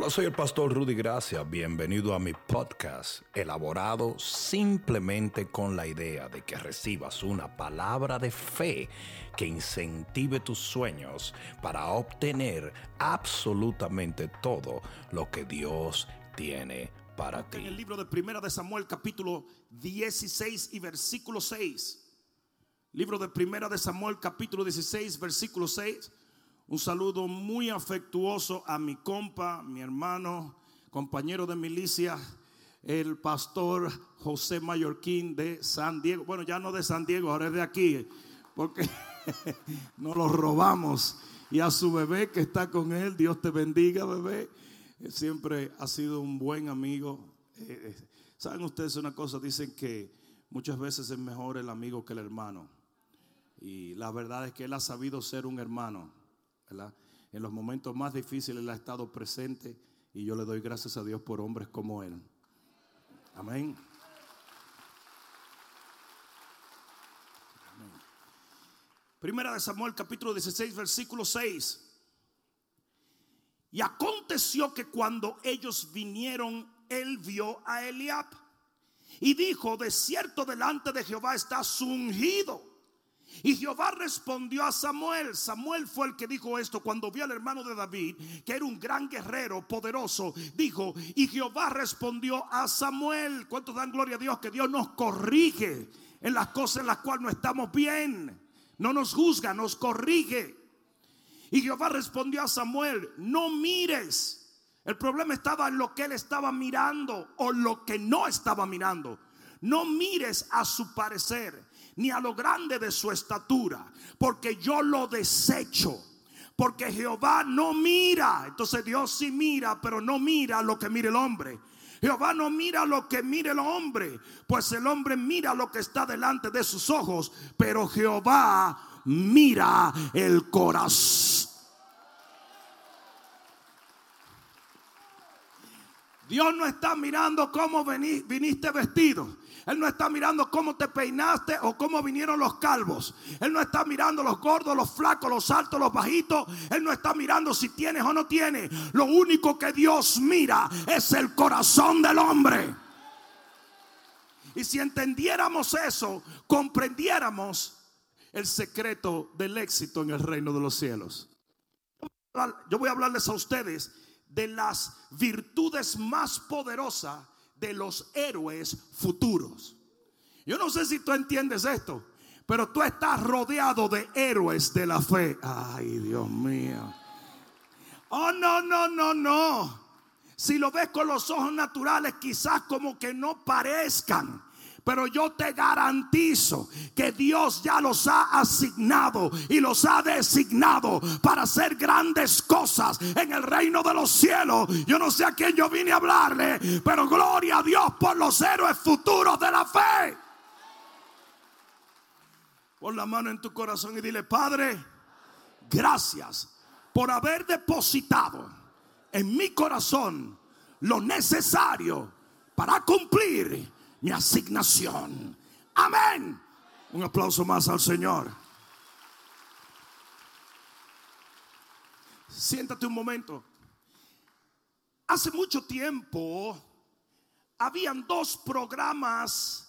Hola, soy el pastor Rudy Gracia. Bienvenido a mi podcast, elaborado simplemente con la idea de que recibas una palabra de fe que incentive tus sueños para obtener absolutamente todo lo que Dios tiene para ti. En el libro de Primera de Samuel, capítulo 16 y versículo 6. Libro de Primera de Samuel, capítulo 16, versículo 6. Un saludo muy afectuoso a mi compa, mi hermano, compañero de milicia, el pastor José Mallorquín de San Diego. Bueno, ya no de San Diego, ahora es de aquí, porque nos lo robamos. Y a su bebé que está con él, Dios te bendiga, bebé. Siempre ha sido un buen amigo. Eh, eh, Saben ustedes una cosa, dicen que muchas veces es mejor el amigo que el hermano. Y la verdad es que él ha sabido ser un hermano. En los momentos más difíciles Él ha estado presente y yo le doy gracias a Dios por hombres como Él. Amén. Primera de Samuel capítulo 16 versículo 6. Y aconteció que cuando ellos vinieron, él vio a Eliab y dijo, de cierto delante de Jehová está ungido. Y Jehová respondió a Samuel. Samuel fue el que dijo esto cuando vio al hermano de David, que era un gran guerrero, poderoso. Dijo, y Jehová respondió a Samuel. ¿Cuántos dan gloria a Dios? Que Dios nos corrige en las cosas en las cuales no estamos bien. No nos juzga, nos corrige. Y Jehová respondió a Samuel, no mires. El problema estaba en lo que él estaba mirando o lo que no estaba mirando. No mires a su parecer ni a lo grande de su estatura, porque yo lo desecho. Porque Jehová no mira, entonces Dios sí mira, pero no mira lo que mira el hombre. Jehová no mira lo que mira el hombre, pues el hombre mira lo que está delante de sus ojos, pero Jehová mira el corazón. Dios no está mirando cómo viniste vestido. Él no está mirando cómo te peinaste o cómo vinieron los calvos. Él no está mirando los gordos, los flacos, los altos, los bajitos. Él no está mirando si tienes o no tienes. Lo único que Dios mira es el corazón del hombre. Y si entendiéramos eso, comprendiéramos el secreto del éxito en el reino de los cielos. Yo voy a hablarles a ustedes de las virtudes más poderosas de los héroes futuros. Yo no sé si tú entiendes esto, pero tú estás rodeado de héroes de la fe. Ay, Dios mío. Oh, no, no, no, no. Si lo ves con los ojos naturales, quizás como que no parezcan. Pero yo te garantizo que Dios ya los ha asignado y los ha designado para hacer grandes cosas en el reino de los cielos. Yo no sé a quién yo vine a hablarle, pero gloria a Dios por los héroes futuros de la fe. Pon la mano en tu corazón y dile, Padre, gracias por haber depositado en mi corazón lo necesario para cumplir mi asignación. Amén. Un aplauso más al Señor. Siéntate un momento. Hace mucho tiempo habían dos programas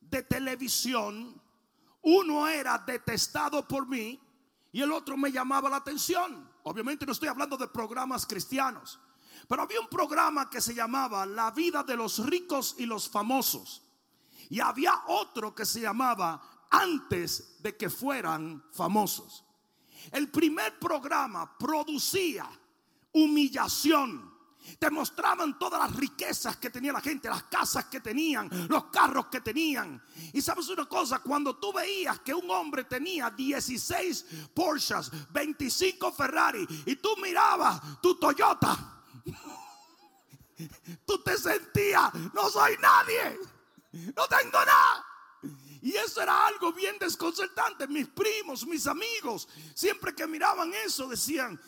de televisión. Uno era detestado por mí y el otro me llamaba la atención. Obviamente no estoy hablando de programas cristianos. Pero había un programa que se llamaba La vida de los ricos y los famosos. Y había otro que se llamaba Antes de que fueran famosos. El primer programa producía humillación. Te mostraban todas las riquezas que tenía la gente, las casas que tenían, los carros que tenían. Y sabes una cosa, cuando tú veías que un hombre tenía 16 Porsches, 25 Ferrari y tú mirabas tu Toyota, Tú te sentías, no soy nadie, no tengo nada. Y eso era algo bien desconcertante. Mis primos, mis amigos, siempre que miraban eso decían,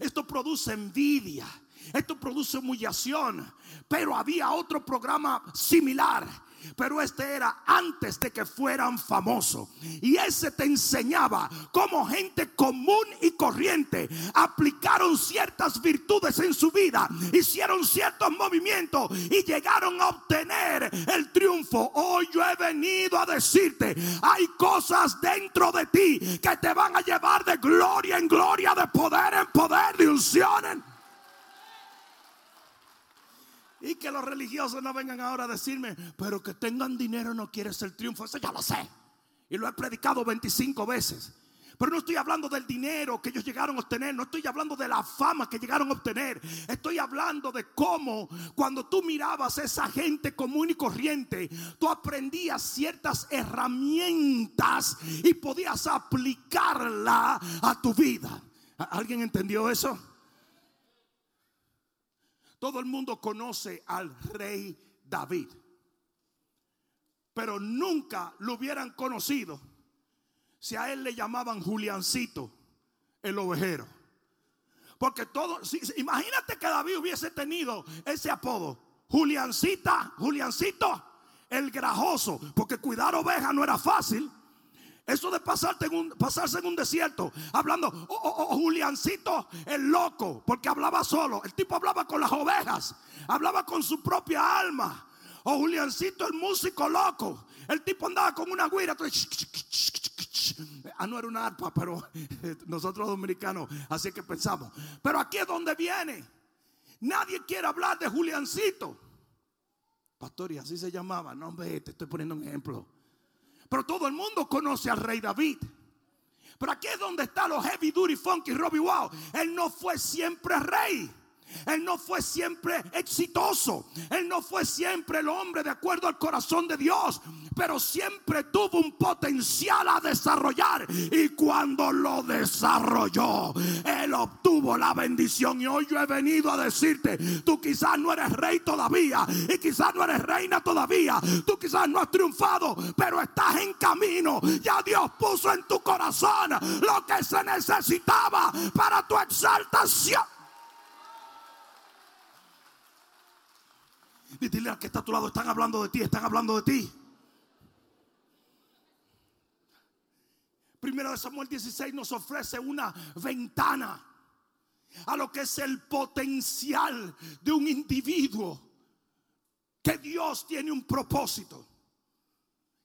esto produce envidia, esto produce humillación. Pero había otro programa similar pero este era antes de que fueran famosos. Y ese te enseñaba cómo gente común y corriente aplicaron ciertas virtudes en su vida, hicieron ciertos movimientos y llegaron a obtener el triunfo. Hoy yo he venido a decirte, hay cosas dentro de ti que te van a llevar de gloria en gloria, de poder en poder, de unción y que los religiosos no vengan ahora a decirme, pero que tengan dinero no quiere ser triunfo. Eso ya lo sé. Y lo he predicado 25 veces. Pero no estoy hablando del dinero que ellos llegaron a obtener, no estoy hablando de la fama que llegaron a obtener. Estoy hablando de cómo cuando tú mirabas a esa gente común y corriente, tú aprendías ciertas herramientas y podías aplicarla a tu vida. ¿Alguien entendió eso? Todo el mundo conoce al rey David. Pero nunca lo hubieran conocido si a él le llamaban Juliancito, el ovejero. Porque todo, imagínate que David hubiese tenido ese apodo, Juliancita, Juliancito, el grajoso, porque cuidar ovejas no era fácil. Eso de pasarte en un, pasarse en un desierto, hablando, oh, oh, oh, Juliancito el loco, porque hablaba solo. El tipo hablaba con las ovejas, hablaba con su propia alma. O Juliancito el músico loco. El tipo andaba con una guira. Ah, no era una arpa, pero nosotros dominicanos, así que pensamos. Pero aquí es donde viene. Nadie quiere hablar de Juliancito. Pastor, y así se llamaba. No, ve, te estoy poniendo un ejemplo. Pero todo el mundo conoce al rey David. Pero aquí es donde está los heavy duty funky Robbie Wow. Él no fue siempre rey. Él no fue siempre exitoso. Él no fue siempre el hombre de acuerdo al corazón de Dios. Pero siempre tuvo un potencial a desarrollar. Y cuando lo desarrolló, Él obtuvo la bendición. Y hoy yo he venido a decirte, tú quizás no eres rey todavía. Y quizás no eres reina todavía. Tú quizás no has triunfado. Pero estás en camino. Ya Dios puso en tu corazón lo que se necesitaba para tu exaltación. Y dile al que está a tu lado, están hablando de ti, están hablando de ti. Primero de Samuel 16 nos ofrece una ventana a lo que es el potencial de un individuo. Que Dios tiene un propósito.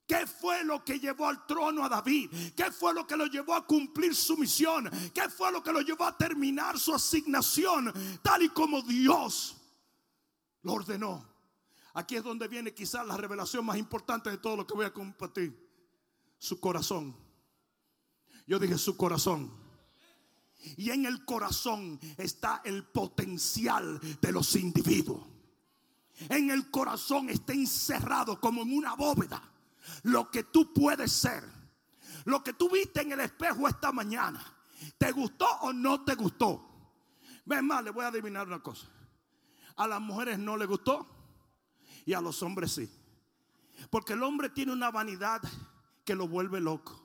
¿Qué fue lo que llevó al trono a David? ¿Qué fue lo que lo llevó a cumplir su misión? ¿Qué fue lo que lo llevó a terminar su asignación tal y como Dios lo ordenó? Aquí es donde viene quizás la revelación más importante de todo lo que voy a compartir. Su corazón. Yo dije su corazón. Y en el corazón está el potencial de los individuos. En el corazón está encerrado como en una bóveda lo que tú puedes ser. Lo que tú viste en el espejo esta mañana. ¿Te gustó o no te gustó? Ven más, le voy a adivinar una cosa. A las mujeres no le gustó y a los hombres sí. Porque el hombre tiene una vanidad que lo vuelve loco.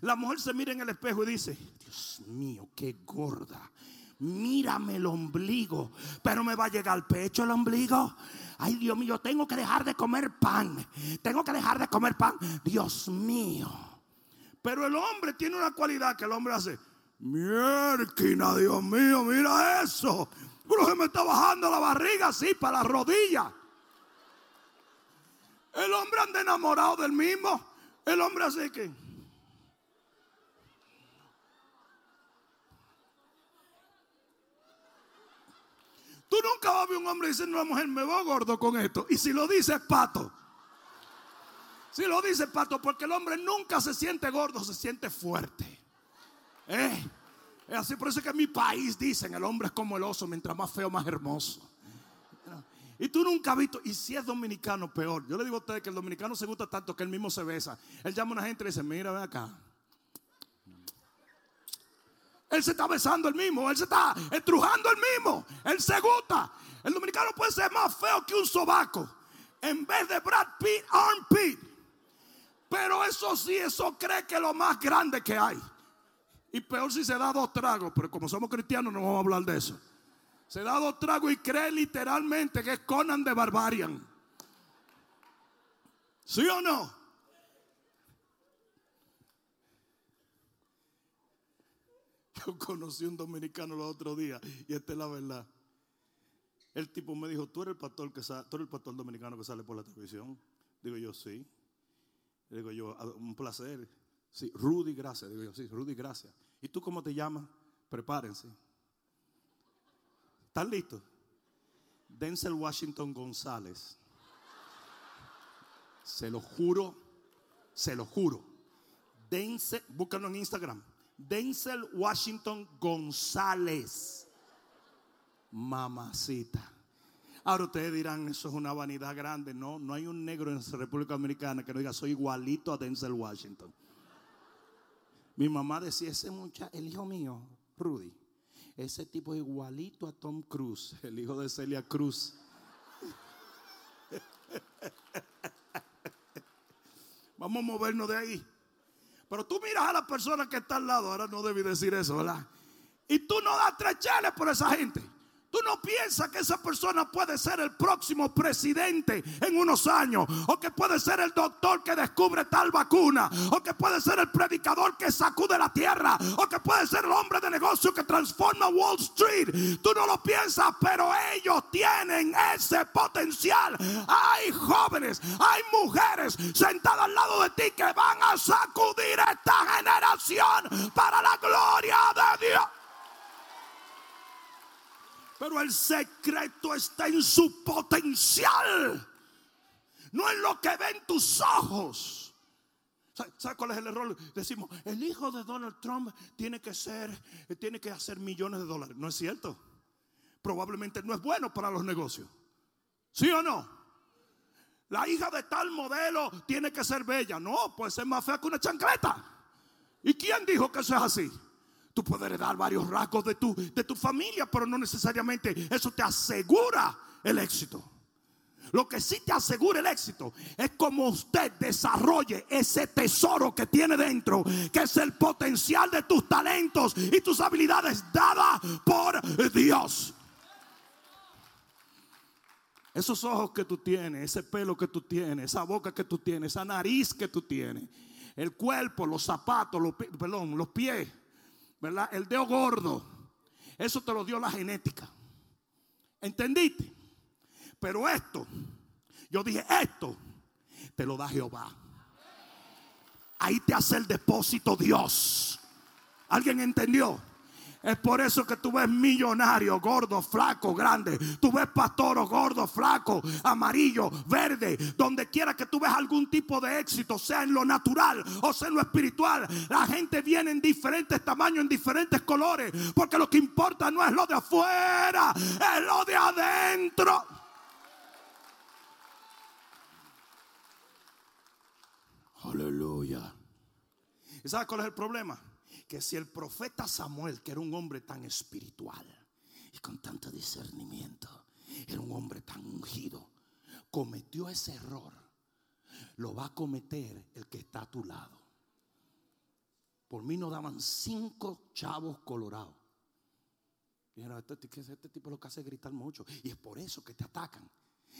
La mujer se mira en el espejo y dice, Dios mío, qué gorda. Mírame el ombligo, pero me va a llegar al pecho el ombligo. Ay, Dios mío, tengo que dejar de comer pan. Tengo que dejar de comer pan. Dios mío. Pero el hombre tiene una cualidad que el hombre hace. Mierquina, Dios mío, mira eso. Pero se me está bajando la barriga así para la rodilla. El hombre anda enamorado del mismo. El hombre así que. Tú nunca vas a ver un hombre diciendo a una mujer, me voy gordo con esto. Y si lo dice, pato. Si lo dice, pato, porque el hombre nunca se siente gordo, se siente fuerte. ¿Eh? Es así, por eso que en mi país dicen, el hombre es como el oso, mientras más feo, más hermoso. Y tú nunca has visto, y si es dominicano, peor. Yo le digo a ustedes que el dominicano se gusta tanto que él mismo se besa. Él llama a una gente y le dice, mira, ven acá. Él se está besando el mismo, él se está estrujando el mismo, él se gusta. El dominicano puede ser más feo que un sobaco. En vez de Brad Pitt, armpit. Pero eso sí, eso cree que es lo más grande que hay. Y peor si se da dos tragos, pero como somos cristianos no vamos a hablar de eso. Se da dos tragos y cree literalmente que es Conan de Barbarian. ¿Sí o no? Yo conocí un dominicano el otro día y esta es la verdad. El tipo me dijo, tú eres el pastor que sale, tú eres el pastor dominicano que sale por la televisión. Digo yo, sí. Digo yo, "Ah, un placer. Sí, Rudy, gracias. Digo yo, sí, Rudy, gracias. ¿Y tú cómo te llamas? Prepárense. ¿Están listos? Denzel Washington González. Se lo juro, se lo juro. Denzel, búscalo en Instagram. Denzel Washington González. Mamacita. Ahora ustedes dirán, eso es una vanidad grande. No, no hay un negro en la República Dominicana que no diga, soy igualito a Denzel Washington. Mi mamá decía, ese muchacho, el hijo mío, Rudy, ese tipo es igualito a Tom Cruise, el hijo de Celia Cruz. Vamos a movernos de ahí. Pero tú miras a la persona que está al lado, ahora no debí decir eso, ¿verdad? Y tú no das tres cheles por esa gente. Tú no piensas que esa persona puede ser el próximo presidente en unos años. O que puede ser el doctor que descubre tal vacuna. O que puede ser el predicador que sacude la tierra. O que puede ser el hombre de negocio que transforma Wall Street. Tú no lo piensas, pero ellos tienen ese potencial. Hay jóvenes, hay mujeres sentadas al lado de ti que van a sacudir esta generación para la gloria de Dios. Pero el secreto está en su potencial, no en lo que ven tus ojos. ¿Sabes cuál es el error? Decimos, el hijo de Donald Trump tiene que ser, tiene que hacer millones de dólares. No es cierto. Probablemente no es bueno para los negocios. ¿Sí o no? La hija de tal modelo tiene que ser bella. No, puede ser más fea que una chancleta. ¿Y quién dijo que eso es así? Tú puedes heredar varios rasgos de tu, de tu familia, pero no necesariamente eso te asegura el éxito. Lo que sí te asegura el éxito es como usted desarrolle ese tesoro que tiene dentro, que es el potencial de tus talentos y tus habilidades dadas por Dios. Esos ojos que tú tienes, ese pelo que tú tienes, esa boca que tú tienes, esa nariz que tú tienes, el cuerpo, los zapatos, los, perdón, los pies El dedo gordo. Eso te lo dio la genética. ¿Entendiste? Pero esto, yo dije, esto te lo da Jehová. Ahí te hace el depósito Dios. ¿Alguien entendió? Es por eso que tú ves millonario, gordo, flaco, grande. Tú ves pastoro, gordo, flaco, amarillo, verde. Donde quiera que tú ves algún tipo de éxito, sea en lo natural o sea en lo espiritual. La gente viene en diferentes tamaños, en diferentes colores. Porque lo que importa no es lo de afuera, es lo de adentro. Aleluya. ¿Y sabes cuál es el problema? Que si el profeta Samuel, que era un hombre tan espiritual y con tanto discernimiento, era un hombre tan ungido, cometió ese error, lo va a cometer el que está a tu lado. Por mí no daban cinco chavos colorados. Mira, este, este tipo lo que hace es gritar mucho. Y es por eso que te atacan.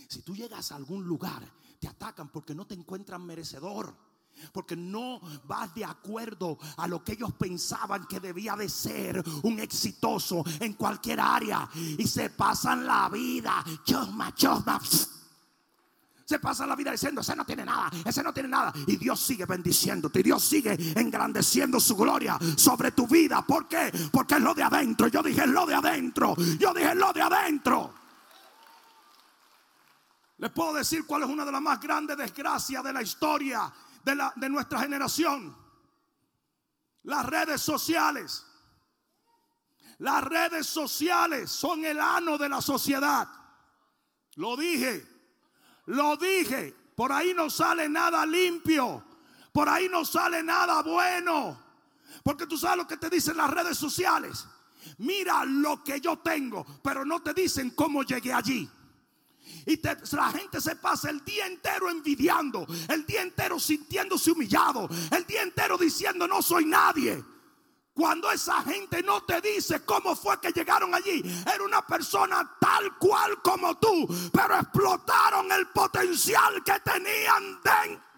Si tú llegas a algún lugar, te atacan porque no te encuentran merecedor. Porque no vas de acuerdo a lo que ellos pensaban que debía de ser un exitoso en cualquier área. Y se pasan la vida, chosma, chosma. Se pasan la vida diciendo, ese no tiene nada, ese no tiene nada. Y Dios sigue bendiciéndote. Y Dios sigue engrandeciendo su gloria sobre tu vida. ¿Por qué? Porque es lo de adentro. Yo dije, es lo de adentro. Yo dije, es lo de adentro. Les puedo decir cuál es una de las más grandes desgracias de la historia de, la, de nuestra generación. Las redes sociales. Las redes sociales son el ano de la sociedad. Lo dije. Lo dije. Por ahí no sale nada limpio. Por ahí no sale nada bueno. Porque tú sabes lo que te dicen las redes sociales. Mira lo que yo tengo, pero no te dicen cómo llegué allí. Y la gente se pasa el día entero envidiando, el día entero sintiéndose humillado, el día entero diciendo no soy nadie. Cuando esa gente no te dice cómo fue que llegaron allí, era una persona tal cual como tú, pero explotaron el potencial que tenían dentro.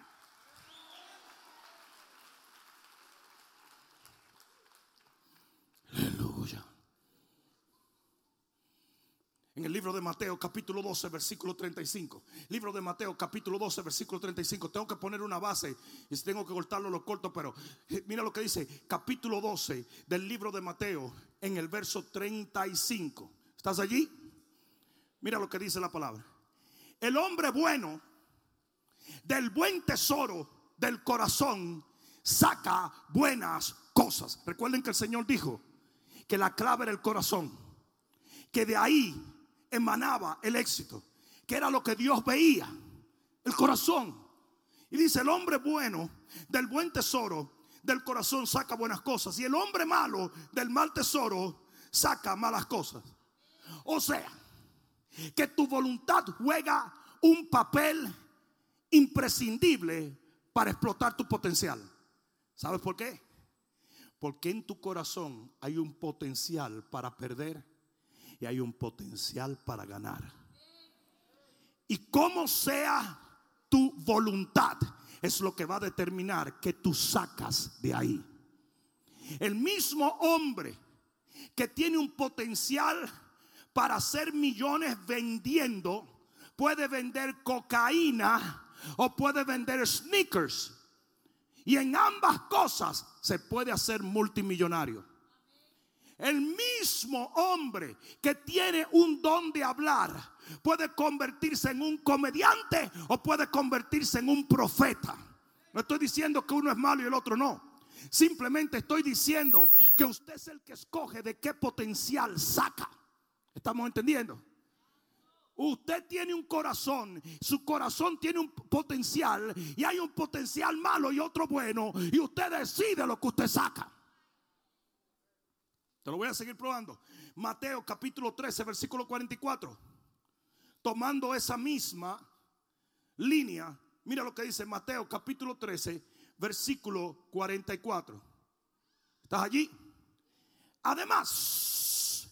En el libro de Mateo capítulo 12 versículo 35. Libro de Mateo capítulo 12 versículo 35. Tengo que poner una base y tengo que cortarlo lo corto, pero eh, mira lo que dice capítulo 12 del libro de Mateo en el verso 35. ¿Estás allí? Mira lo que dice la palabra. El hombre bueno del buen tesoro del corazón saca buenas cosas. Recuerden que el Señor dijo que la clave era el corazón, que de ahí emanaba el éxito, que era lo que Dios veía, el corazón. Y dice, el hombre bueno del buen tesoro del corazón saca buenas cosas y el hombre malo del mal tesoro saca malas cosas. O sea, que tu voluntad juega un papel imprescindible para explotar tu potencial. ¿Sabes por qué? Porque en tu corazón hay un potencial para perder y hay un potencial para ganar. Y como sea tu voluntad es lo que va a determinar que tú sacas de ahí. El mismo hombre que tiene un potencial para hacer millones vendiendo, puede vender cocaína o puede vender sneakers. Y en ambas cosas se puede hacer multimillonario. El mismo hombre que tiene un don de hablar puede convertirse en un comediante o puede convertirse en un profeta. No estoy diciendo que uno es malo y el otro no. Simplemente estoy diciendo que usted es el que escoge de qué potencial saca. ¿Estamos entendiendo? Usted tiene un corazón, su corazón tiene un potencial y hay un potencial malo y otro bueno y usted decide lo que usted saca. Te lo voy a seguir probando. Mateo capítulo 13, versículo 44. Tomando esa misma línea, mira lo que dice Mateo capítulo 13, versículo 44. ¿Estás allí? Además,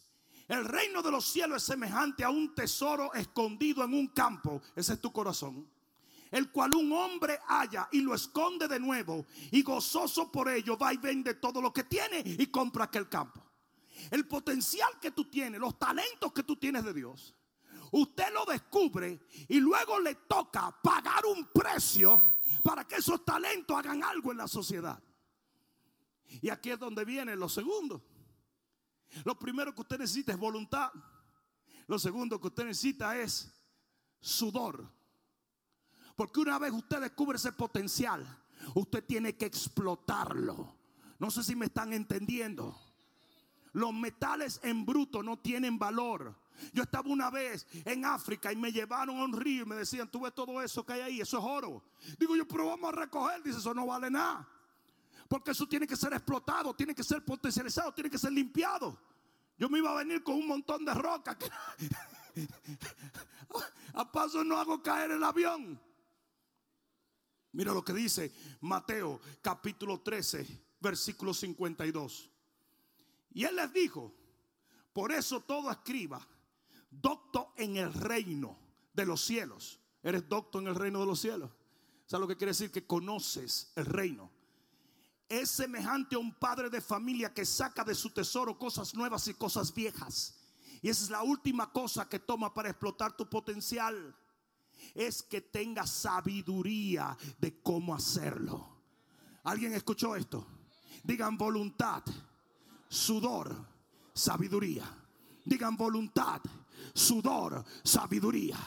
el reino de los cielos es semejante a un tesoro escondido en un campo. Ese es tu corazón el cual un hombre halla y lo esconde de nuevo y gozoso por ello va y vende todo lo que tiene y compra aquel campo el potencial que tú tienes, los talentos que tú tienes de Dios, usted lo descubre y luego le toca pagar un precio para que esos talentos hagan algo en la sociedad. Y aquí es donde viene lo segundo. Lo primero que usted necesita es voluntad. Lo segundo que usted necesita es sudor. Porque una vez usted descubre ese potencial, usted tiene que explotarlo. No sé si me están entendiendo. Los metales en bruto no tienen valor. Yo estaba una vez en África y me llevaron a un río y me decían, tú ves todo eso que hay ahí, eso es oro. Digo yo, pero vamos a recoger. Dice, eso no vale nada. Porque eso tiene que ser explotado, tiene que ser potencializado, tiene que ser limpiado. Yo me iba a venir con un montón de roca. a paso no hago caer el avión. Mira lo que dice Mateo capítulo 13, versículo 52. Y él les dijo, por eso todo escriba, docto en el reino de los cielos. Eres docto en el reino de los cielos. ¿Sabes lo que quiere decir? Que conoces el reino. Es semejante a un padre de familia que saca de su tesoro cosas nuevas y cosas viejas. Y esa es la última cosa que toma para explotar tu potencial. Es que tenga sabiduría de cómo hacerlo. ¿Alguien escuchó esto? Digan voluntad sudor, sabiduría. Digan voluntad, sudor, sabiduría.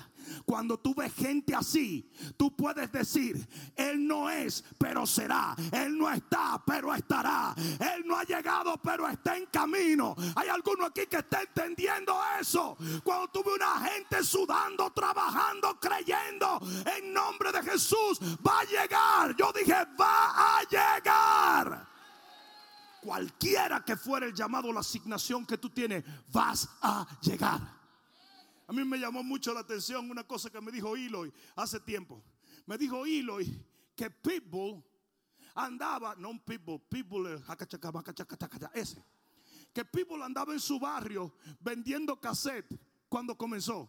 Cuando tú ves gente así, tú puedes decir, Él no es, pero será. Él no está, pero estará. Él no ha llegado, pero está en camino. Hay alguno aquí que está entendiendo eso. Cuando tuve una gente sudando, trabajando, creyendo en nombre de Jesús, va a llegar. Yo dije, va a llegar cualquiera que fuera el llamado, la asignación que tú tienes, vas a llegar. A mí me llamó mucho la atención una cosa que me dijo Eloy hace tiempo. Me dijo Eloy que Pitbull andaba, no un Pitbull, Pitbull, ese. Que Pitbull andaba en su barrio vendiendo cassette cuando comenzó.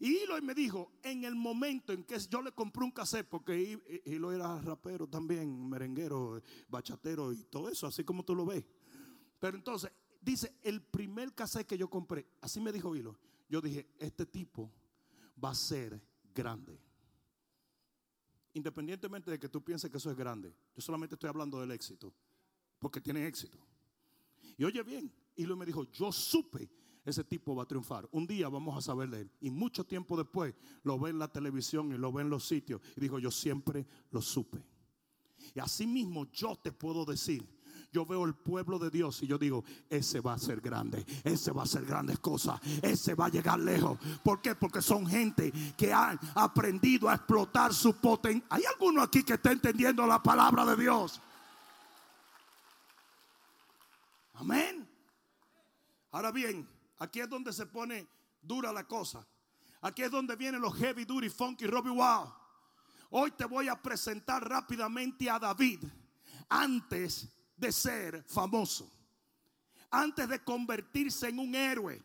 Y Hilo me dijo, en el momento en que yo le compré un cassette, porque Hilo era rapero también, merenguero, bachatero y todo eso, así como tú lo ves. Pero entonces, dice, el primer cassette que yo compré, así me dijo Hilo, yo dije, este tipo va a ser grande. Independientemente de que tú pienses que eso es grande, yo solamente estoy hablando del éxito, porque tiene éxito. Y oye bien, Hilo me dijo, yo supe ese tipo va a triunfar. Un día vamos a saber de él. Y mucho tiempo después lo ve en la televisión y lo ve en los sitios. Y dijo, yo siempre lo supe. Y así mismo yo te puedo decir, yo veo el pueblo de Dios y yo digo, ese va a ser grande, ese va a ser grandes cosas, ese va a llegar lejos. ¿Por qué? Porque son gente que han aprendido a explotar su potencial. ¿Hay alguno aquí que está entendiendo la palabra de Dios? Amén. Ahora bien, Aquí es donde se pone dura la cosa. Aquí es donde vienen los heavy duty, funky, Robbie Wow. Hoy te voy a presentar rápidamente a David antes de ser famoso, antes de convertirse en un héroe,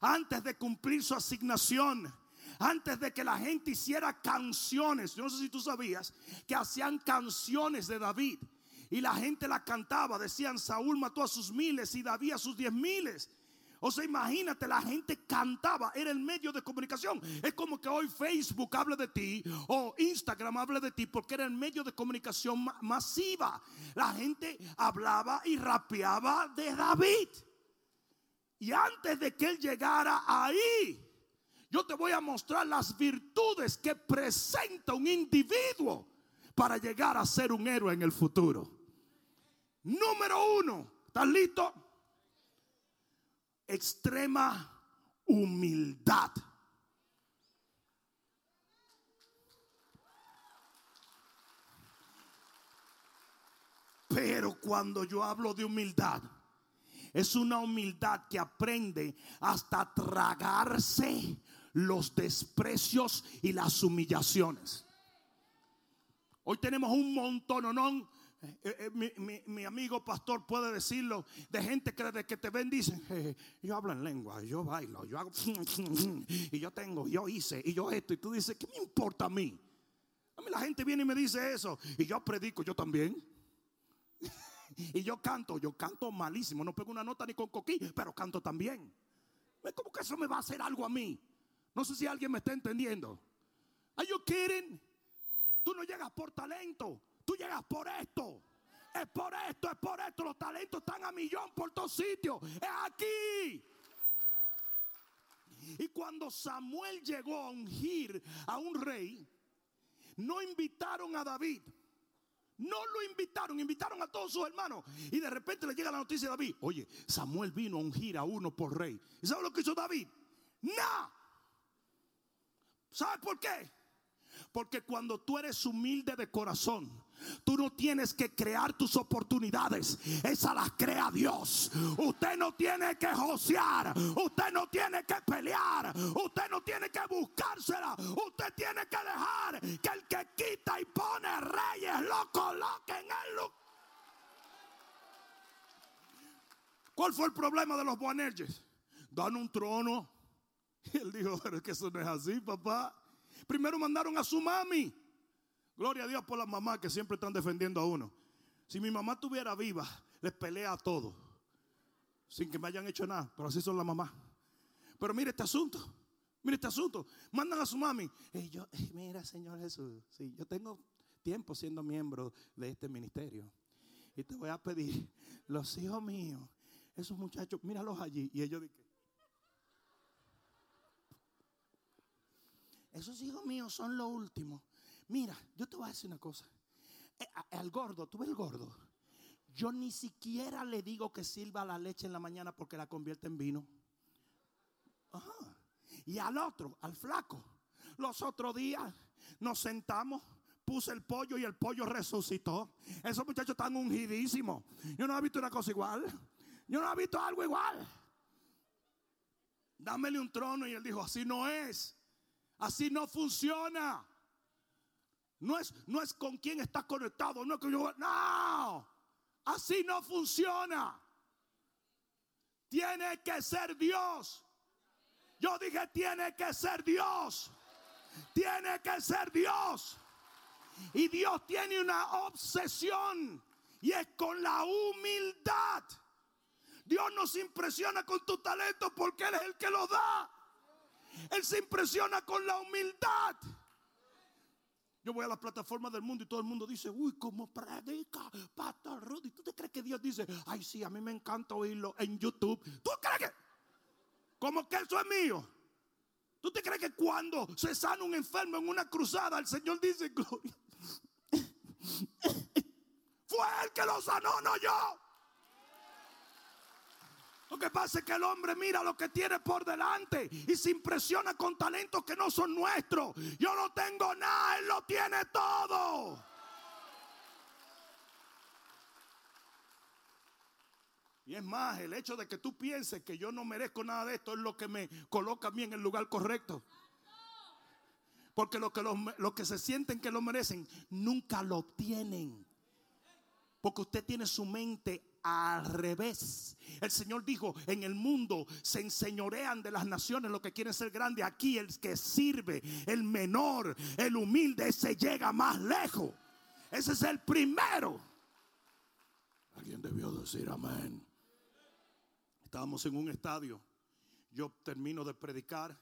antes de cumplir su asignación, antes de que la gente hiciera canciones. Yo no sé si tú sabías que hacían canciones de David y la gente la cantaba. Decían, Saúl mató a sus miles y David a sus diez miles. O sea, imagínate, la gente cantaba, era el medio de comunicación. Es como que hoy Facebook hable de ti o Instagram hable de ti porque era el medio de comunicación masiva. La gente hablaba y rapeaba de David. Y antes de que él llegara ahí, yo te voy a mostrar las virtudes que presenta un individuo para llegar a ser un héroe en el futuro. Número uno, ¿estás listo? Extrema humildad. Pero cuando yo hablo de humildad, es una humildad que aprende hasta tragarse los desprecios y las humillaciones. Hoy tenemos un montón, Eh, eh, mi, amigo pastor puede decirlo de gente que que te ven dicen, yo hablo en lengua, yo bailo, yo hago y yo tengo, yo hice y yo esto y tú dices, ¿qué me importa a mí? A mí la gente viene y me dice eso y yo predico, yo también. y yo canto, yo canto malísimo, no pego una nota ni con coquí, pero canto también. ¿Cómo que eso me va a hacer algo a mí? No sé si alguien me está entendiendo. ¿Are you kidding? Tú no llegas por talento. Llegas por esto. Es por esto, es por esto. Los talentos están a millón por todos sitios. Es aquí. Y cuando Samuel llegó a ungir a un rey, no invitaron a David. No lo invitaron, invitaron a todos sus hermanos. Y de repente le llega la noticia a David. Oye, Samuel vino a ungir a uno por rey. ¿Y sabe lo que hizo David? No. ¿Sabe por qué? Porque cuando tú eres humilde de corazón, Tú no tienes que crear tus oportunidades. Esas las crea Dios. Usted no tiene que josear. Usted no tiene que pelear. Usted no tiene que buscársela. Usted tiene que dejar que el que quita y pone reyes lo coloque en el lugar. ¿Cuál fue el problema de los Boanerges? Dan un trono. Y él dijo, pero es que eso no es así, papá. Primero mandaron a su mami. Gloria a Dios por las mamás que siempre están defendiendo a uno. Si mi mamá estuviera viva, les pelea a todos. Sin que me hayan hecho nada. Pero así son las mamás. Pero mire este asunto. Mire este asunto. Mandan a su mami. Y yo, mira, Señor Jesús. Sí, yo tengo tiempo siendo miembro de este ministerio. Y te voy a pedir, los hijos míos, esos muchachos, míralos allí. Y ellos dicen, esos hijos míos son los últimos. Mira, yo te voy a decir una cosa. Eh, al gordo, tú ves el gordo. Yo ni siquiera le digo que sirva la leche en la mañana porque la convierte en vino. Y al otro, al flaco. Los otros días nos sentamos, puse el pollo y el pollo resucitó. Esos muchachos están ungidísimos. Yo no he visto una cosa igual. Yo no he visto algo igual. Dámele un trono y él dijo, así no es. Así no funciona. No es, no es con quién está conectado. No es que yo. No. Así no funciona. Tiene que ser Dios. Yo dije, tiene que ser Dios. Tiene que ser Dios. Y Dios tiene una obsesión y es con la humildad. Dios no se impresiona con tu talento porque Él es el que lo da. Él se impresiona con la humildad. Yo voy a la plataforma del mundo y todo el mundo dice, uy, cómo predica Pastor Rudy. ¿Tú te crees que Dios dice, ay, sí, a mí me encanta oírlo en YouTube? ¿Tú crees que? Como que eso es mío. ¿Tú te crees que cuando se sana un enfermo en una cruzada, el Señor dice, gloria? Fue Él que lo sanó, no yo. Lo que pasa es que el hombre mira lo que tiene por delante y se impresiona con talentos que no son nuestros. Yo no tengo nada, Él lo tiene todo. Y es más, el hecho de que tú pienses que yo no merezco nada de esto es lo que me coloca a mí en el lugar correcto. Porque los que, se sienten que lo merecen nunca lo obtienen. Porque usted tiene su mente al revés. El Señor dijo, en el mundo se enseñorean de las naciones los que quieren ser grandes. Aquí el que sirve, el menor, el humilde, se llega más lejos. Ese es el primero. Alguien debió decir amén. Estábamos en un estadio. Yo termino de predicar,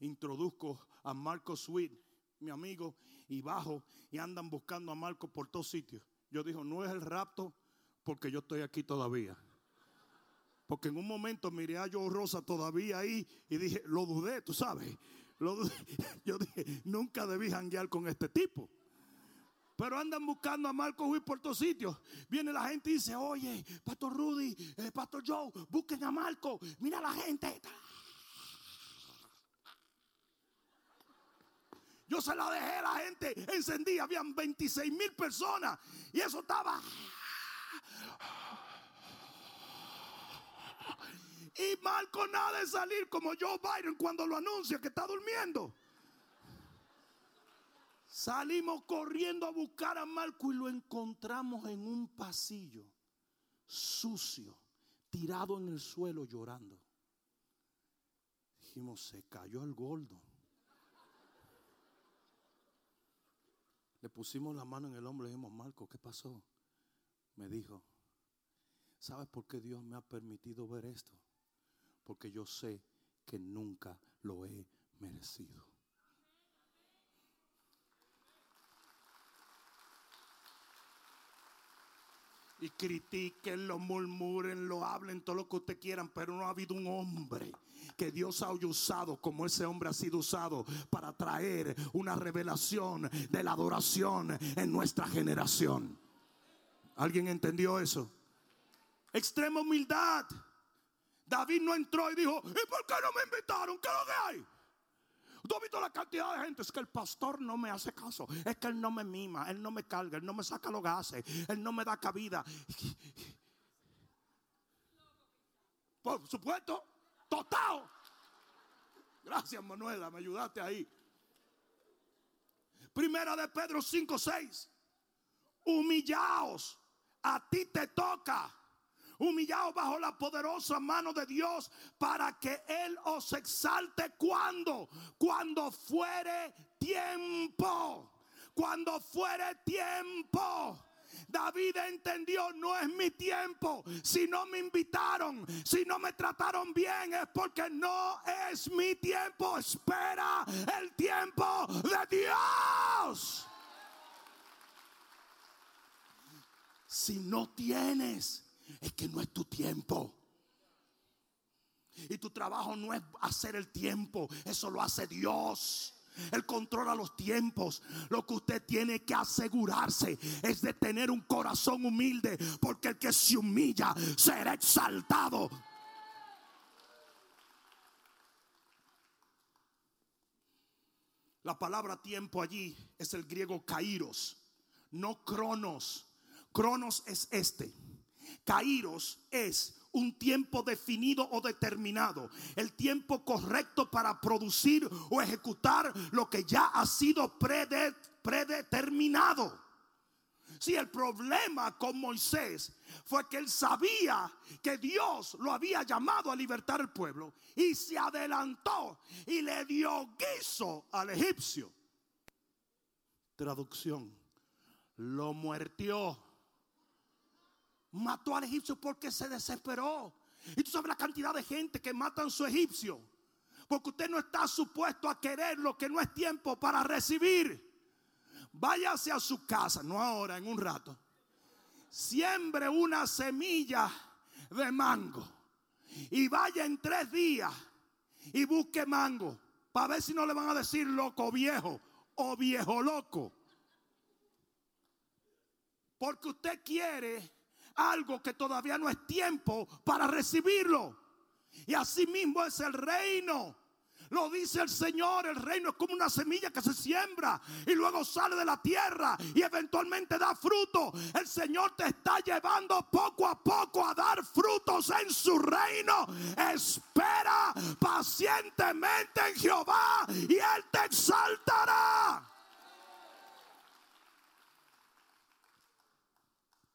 introduzco a Marco Sweet, mi amigo, y bajo y andan buscando a Marco por todos sitios. Yo digo, no es el rapto porque yo estoy aquí todavía. Porque en un momento miré a Joe Rosa todavía ahí y dije, lo dudé, tú sabes. Yo dije, nunca debí janguear con este tipo. Pero andan buscando a Marco Ruiz por todos sitios. Viene la gente y dice, oye, Pastor Rudy, eh, Pastor Joe, busquen a Marco. Mira la gente. Yo se la dejé a la gente encendida. Habían 26 mil personas. Y eso estaba y Marco nada de salir como Joe Biden cuando lo anuncia que está durmiendo. Salimos corriendo a buscar a Marco y lo encontramos en un pasillo sucio, tirado en el suelo llorando. Dijimos, se cayó el gordo. Le pusimos la mano en el hombro y dijimos, Marco, ¿qué pasó? Me dijo, ¿sabes por qué Dios me ha permitido ver esto? Porque yo sé que nunca lo he merecido. y critiquen, lo murmuren, lo hablen, todo lo que ustedes quieran, pero no ha habido un hombre que Dios haya usado como ese hombre ha sido usado para traer una revelación de la adoración en nuestra generación. ¿Alguien entendió eso? Extrema humildad. David no entró y dijo, ¿y por qué no me invitaron? ¿Qué es lo que hay? ¿Tú has visto la cantidad de gente? Es que el pastor no me hace caso. Es que él no me mima, él no me carga, él no me saca los gases, él no me da cabida. Por supuesto, total. Gracias, Manuela, me ayudaste ahí. Primera de Pedro 5, 6. Humillaos a ti te toca. Humillado bajo la poderosa mano de Dios para que Él os exalte cuando, cuando fuere tiempo, cuando fuere tiempo. David entendió, no es mi tiempo. Si no me invitaron, si no me trataron bien, es porque no es mi tiempo. Espera el tiempo de Dios. Si no tienes, es que no es tu tiempo. Y tu trabajo no es hacer el tiempo, eso lo hace Dios. Él controla los tiempos. Lo que usted tiene que asegurarse es de tener un corazón humilde, porque el que se humilla será exaltado. La palabra tiempo allí es el griego kairos, no cronos. Cronos es este. Kairos es un tiempo definido o determinado. El tiempo correcto para producir o ejecutar lo que ya ha sido predeterminado. Si el problema con Moisés fue que él sabía que Dios lo había llamado a libertar el pueblo y se adelantó y le dio guiso al egipcio. Traducción, lo muertió. Mató al egipcio porque se desesperó. Y tú sabes la cantidad de gente que matan a su egipcio. Porque usted no está supuesto a querer lo que no es tiempo para recibir. Váyase a su casa, no ahora, en un rato. Siembre una semilla de mango. Y vaya en tres días y busque mango. Para ver si no le van a decir loco viejo o viejo loco. Porque usted quiere algo que todavía no es tiempo para recibirlo. Y así mismo es el reino. Lo dice el Señor, el reino es como una semilla que se siembra y luego sale de la tierra y eventualmente da fruto. El Señor te está llevando poco a poco a dar frutos en su reino. Espera pacientemente en Jehová y Él te exaltará.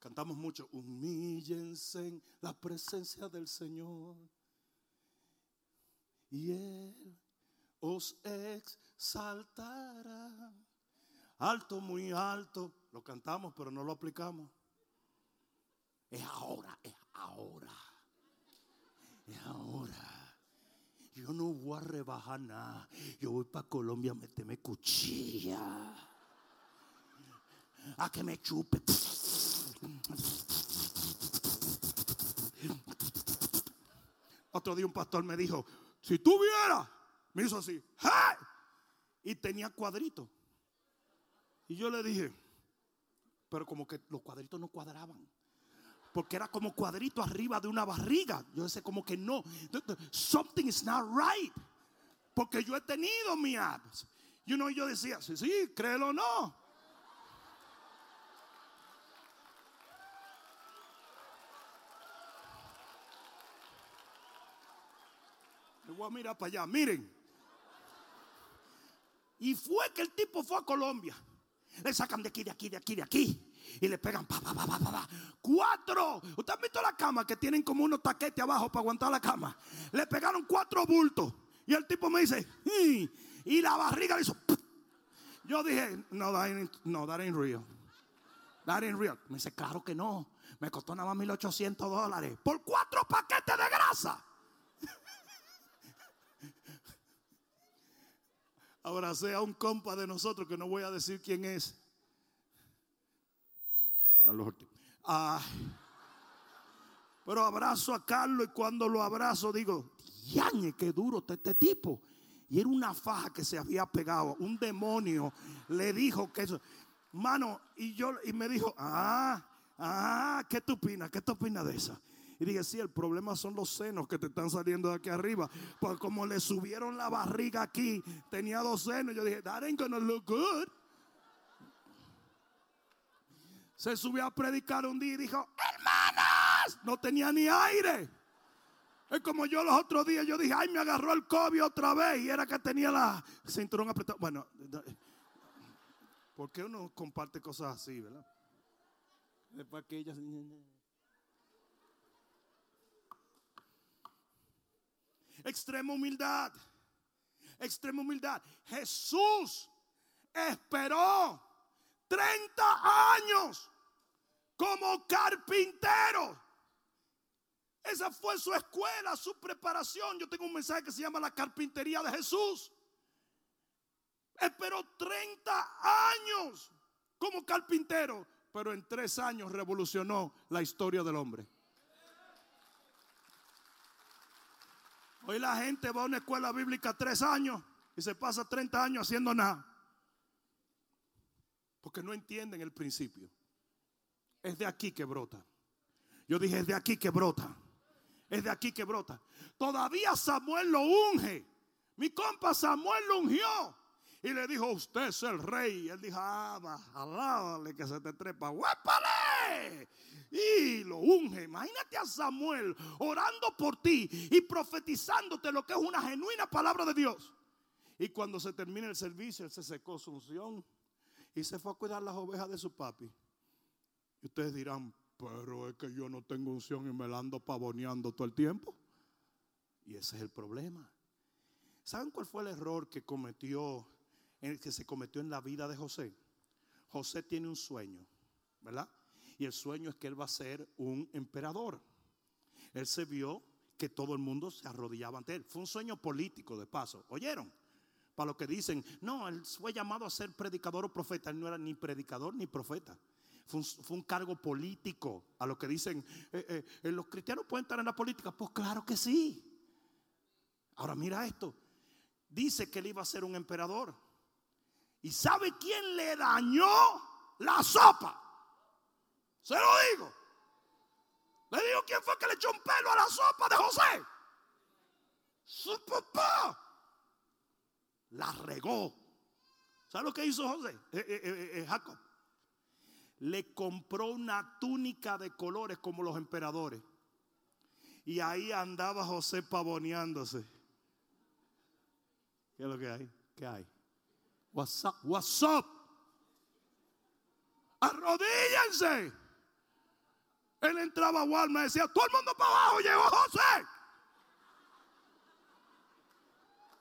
Cantamos mucho, humíllense en la presencia del Señor. Y Él os exaltará. Alto, muy alto. Lo cantamos, pero no lo aplicamos. Es ahora, es ahora. Es ahora. Yo no voy a rebajar nada. Yo voy para Colombia a meterme cuchilla. A que me chupe. Otro día un pastor me dijo, si tú vieras, me hizo así, y tenía cuadritos. Y yo le dije, pero como que los cuadritos no cuadraban. Porque era como cuadrito arriba de una barriga. Yo decía como que no. Something is not right. Porque yo he tenido mi abs. You know, yo decía, sí, sí, créelo o no. Me voy a mirar para allá. Miren. Y fue que el tipo fue a Colombia. Le sacan de aquí, de aquí, de aquí, de aquí. Y le pegan pa, pa, pa, pa, pa, Cuatro. ¿Usted ha visto la cama que tienen como unos taquetes abajo para aguantar la cama? Le pegaron cuatro bultos. Y el tipo me dice, y la barriga le hizo. Yo dije, no, that ain't, no, that ain't real. That ain't real. Me dice, claro que no. Me costó nada más 1800 dólares. Por cuatro paquetes de grasa. Ahora sea un compa de nosotros que no voy a decir quién es. Carlos Ortiz. Ah, pero abrazo a Carlos y cuando lo abrazo digo, yañe, qué duro está este tipo. Y era una faja que se había pegado. Un demonio le dijo que eso. Mano, y yo y me dijo, ah, ah, ¿qué tú opinas? ¿Qué tú opinas de esa? Y dije, sí, el problema son los senos que te están saliendo de aquí arriba. Pues como le subieron la barriga aquí, tenía dos senos. Yo dije, that ain't gonna look good. Se subió a predicar un día y dijo, hermanas, no tenía ni aire. Es como yo los otros días, yo dije, ay, me agarró el COVID otra vez y era que tenía la cinturón apretado. Bueno, ¿por qué uno comparte cosas así, verdad? Después que ella... Extrema humildad. Extrema humildad. Jesús esperó 30 años como carpintero. Esa fue su escuela, su preparación. Yo tengo un mensaje que se llama la carpintería de Jesús. Esperó 30 años como carpintero, pero en tres años revolucionó la historia del hombre. Hoy la gente va a una escuela bíblica tres años y se pasa 30 años haciendo nada. Porque no entienden el principio. Es de aquí que brota. Yo dije, es de aquí que brota. Es de aquí que brota. Todavía Samuel lo unge. Mi compa Samuel lo ungió. Y le dijo, usted es el rey. Él dijo, ah, alábale que se te trepa. ¡Huépale! Y lo unge. Imagínate a Samuel orando por ti y profetizándote lo que es una genuina palabra de Dios. Y cuando se termina el servicio, él se secó su unción y se fue a cuidar las ovejas de su papi. Y ustedes dirán, pero es que yo no tengo unción y me la ando pavoneando todo el tiempo. Y ese es el problema. ¿Saben cuál fue el error que cometió, que se cometió en la vida de José? José tiene un sueño, ¿verdad? Y el sueño es que él va a ser un emperador. Él se vio que todo el mundo se arrodillaba ante él. Fue un sueño político de paso. ¿Oyeron? Para lo que dicen, no, él fue llamado a ser predicador o profeta. Él no era ni predicador ni profeta. Fue un, cargo político. A lo que dicen, eh, eh, eh, los cristianos pueden estar en la política. Pues claro que sí. Ahora mira esto. Dice que él iba a ser un emperador. ¿Y sabe quién le dañó la sopa? Se lo digo. Le digo quién fue que le echó un pelo a la sopa de José. Su papá. La regó. ¿Sabe lo que hizo José? Eh, eh, eh, Jacob. Le compró una túnica de colores como los emperadores. Y ahí andaba José pavoneándose. ¿Qué es lo que hay? ¿Qué hay? What's up? What's up? Arrodíllense. Él entraba a Walmart y decía, todo el mundo para abajo, llegó José.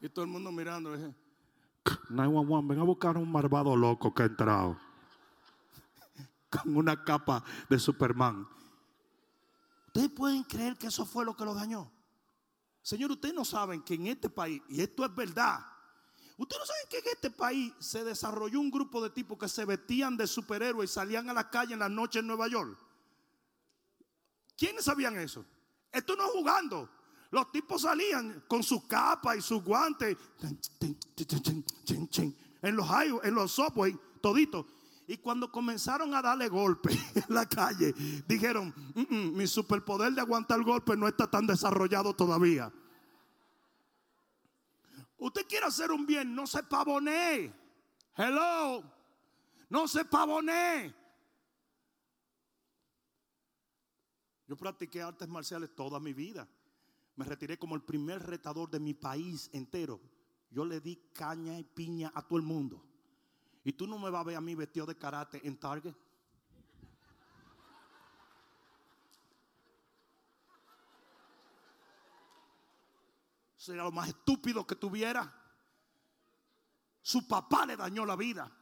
Y todo el mundo mirando, dije, 911, ven a buscar un malvado loco que ha entrado. Con una capa de Superman. Ustedes pueden creer que eso fue lo que lo dañó. Señor, ustedes no saben que en este país, y esto es verdad, Ustedes no saben que en este país se desarrolló un grupo de tipos que se vestían de superhéroes y salían a la calle en la noche en Nueva York. ¿Quiénes sabían eso? Esto no jugando. Los tipos salían con sus capas y sus guantes en los en los subways, toditos. Y cuando comenzaron a darle golpes en la calle, dijeron, mm, mm, mi superpoder de aguantar golpes no está tan desarrollado todavía. Usted quiere hacer un bien, no se pavonee. Hello. No se pavonee. Yo practiqué artes marciales toda mi vida. Me retiré como el primer retador de mi país entero. Yo le di caña y piña a todo el mundo. Y tú no me vas a ver a mí vestido de karate en Target. sería lo más estúpido que tuviera. Su papá le dañó la vida.